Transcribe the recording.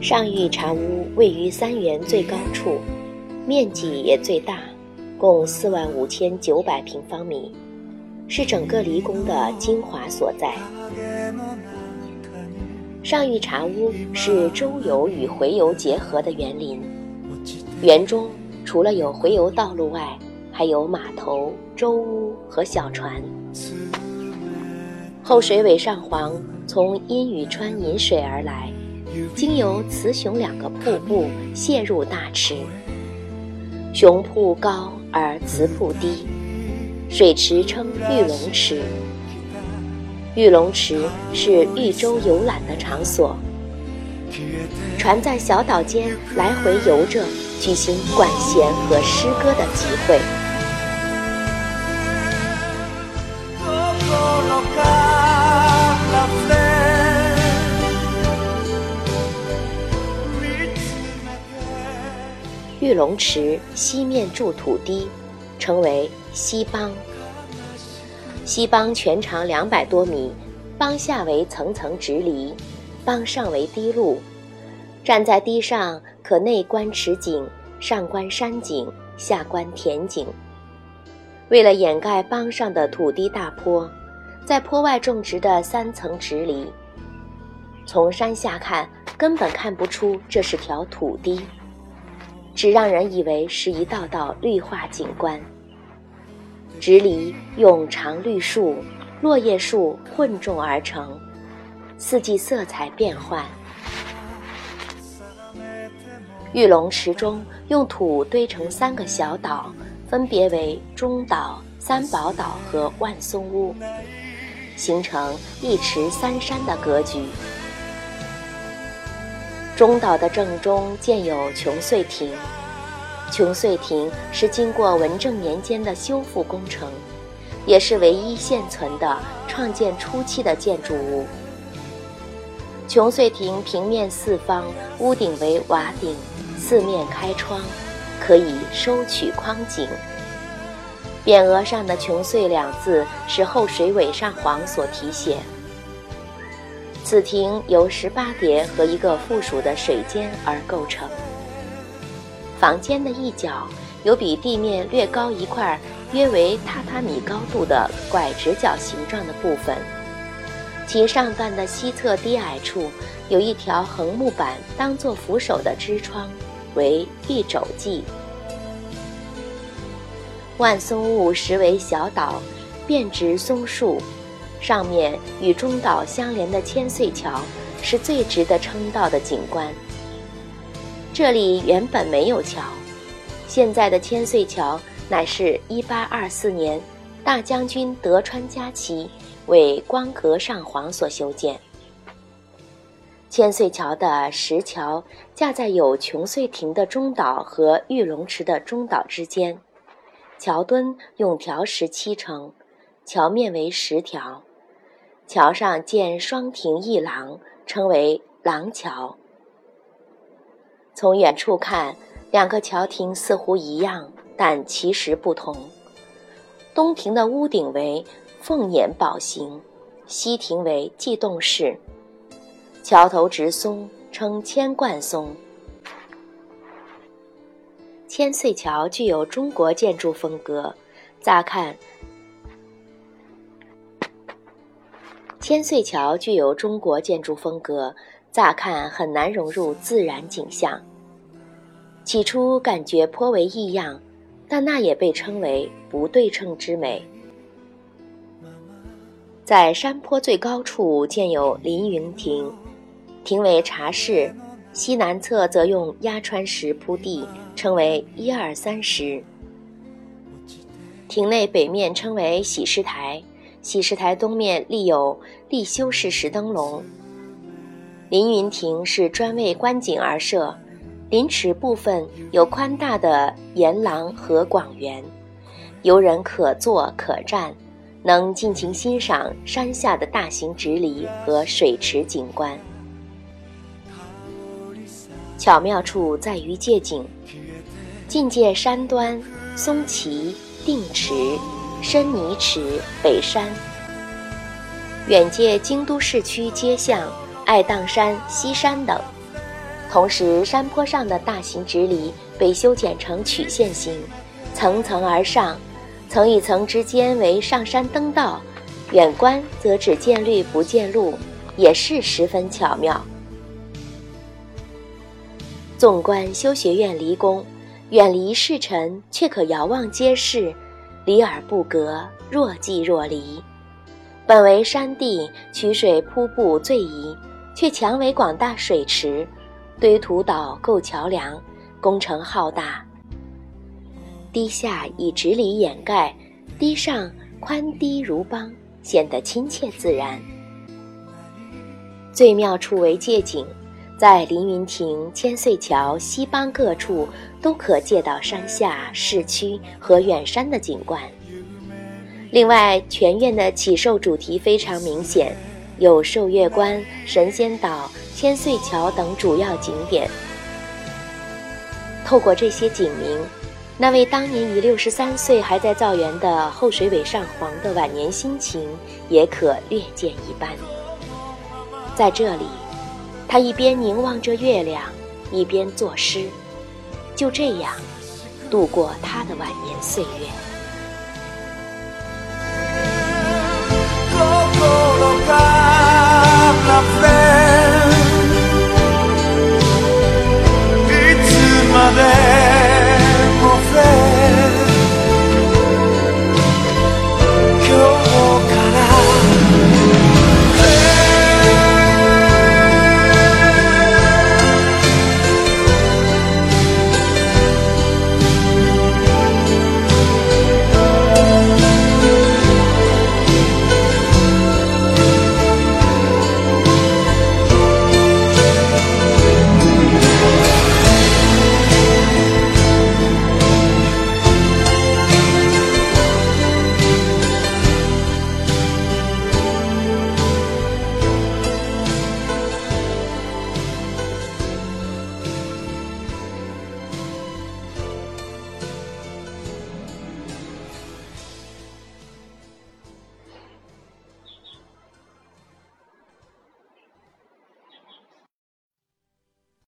上玉茶屋位于三元最高处，面积也最大，共四万五千九百平方米，是整个离宫的精华所在。上玉茶屋是周游与回游结合的园林，园中除了有回游道路外，还有码头、舟屋和小船。后水尾上皇从阴雨川引水而来。经由雌雄两个瀑布泻入大池，雄瀑高而雌瀑低，水池称玉龙池。玉龙池是玉舟游览的场所，船在小岛间来回游着，举行管弦和诗歌的集会。玉龙池西面筑土堤，称为西浜。西浜全长两百多米，浜下为层层直篱，浜上为堤路。站在堤上，可内观池景，上观山景，下观田景。为了掩盖浜上的土堤大坡，在坡外种植的三层直篱。从山下看，根本看不出这是条土堤。只让人以为是一道道绿化景观。直篱用常绿树、落叶树混种而成，四季色彩变换。玉龙池中用土堆成三个小岛，分别为中岛、三宝岛和万松屋，形成一池三山的格局。中岛的正中建有琼穗亭，琼穗亭是经过文正年间的修复工程，也是唯一现存的创建初期的建筑物。琼穗亭平面四方，屋顶为瓦顶，四面开窗，可以收取框景。匾额上的“琼穗”两字是后水尾上皇所题写。此亭由十八叠和一个附属的水间而构成。房间的一角有比地面略高一块，约为榻榻米高度的拐直角形状的部分，其上段的西侧低矮处有一条横木板当做扶手的支窗，为玉肘记。万松坞实为小岛，遍植松树。上面与中岛相连的千岁桥是最值得称道的景观。这里原本没有桥，现在的千岁桥乃是一八二四年大将军德川家齐为光格上皇所修建。千岁桥的石桥架在有琼穗亭的中岛和玉龙池的中岛之间，桥墩用条石砌成，桥面为石条。桥上建双亭一廊，称为廊桥。从远处看，两个桥亭似乎一样，但其实不同。东亭的屋顶为凤眼宝形，西亭为悸动式。桥头植松，称千贯松。千岁桥具有中国建筑风格，乍看。千岁桥具有中国建筑风格，乍看很难融入自然景象。起初感觉颇为异样，但那也被称为不对称之美。在山坡最高处建有凌云亭，亭为茶室，西南侧则用压川石铺地，称为一二三石。亭内北面称为喜事台。喜石台东面立有立修式石灯笼。凌云亭是专为观景而设，临池部分有宽大的檐廊和广园，游人可坐可站，能尽情欣赏山下的大型直篱和水池景观。巧妙处在于借景，近借山端松崎定池。深泥池、北山，远借京都市区街巷、爱宕山、西山等，同时，山坡上的大型直篱被修剪成曲线形，层层而上，层与层之间为上山登道，远观则只见绿不见路，也是十分巧妙。纵观修学院离宫，远离世尘，却可遥望街市，离而不隔，若即若离。本为山地，取水瀑布最宜，却强为广大水池。堆土岛构桥梁，工程浩大。堤下以直篱掩盖，堤上宽低如邦，显得亲切自然。最妙处为借景，在凌云亭、千岁桥、西浜各处都可借到山下、市区和远山的景观。另外，全院的起寿主题非常明显。有寿月观、神仙岛、千岁桥等主要景点。透过这些景名，那位当年已六十三岁还在造园的后水尾上皇的晚年心情，也可略见一斑。在这里，他一边凝望着月亮，一边作诗，就这样度过他的晚年岁月。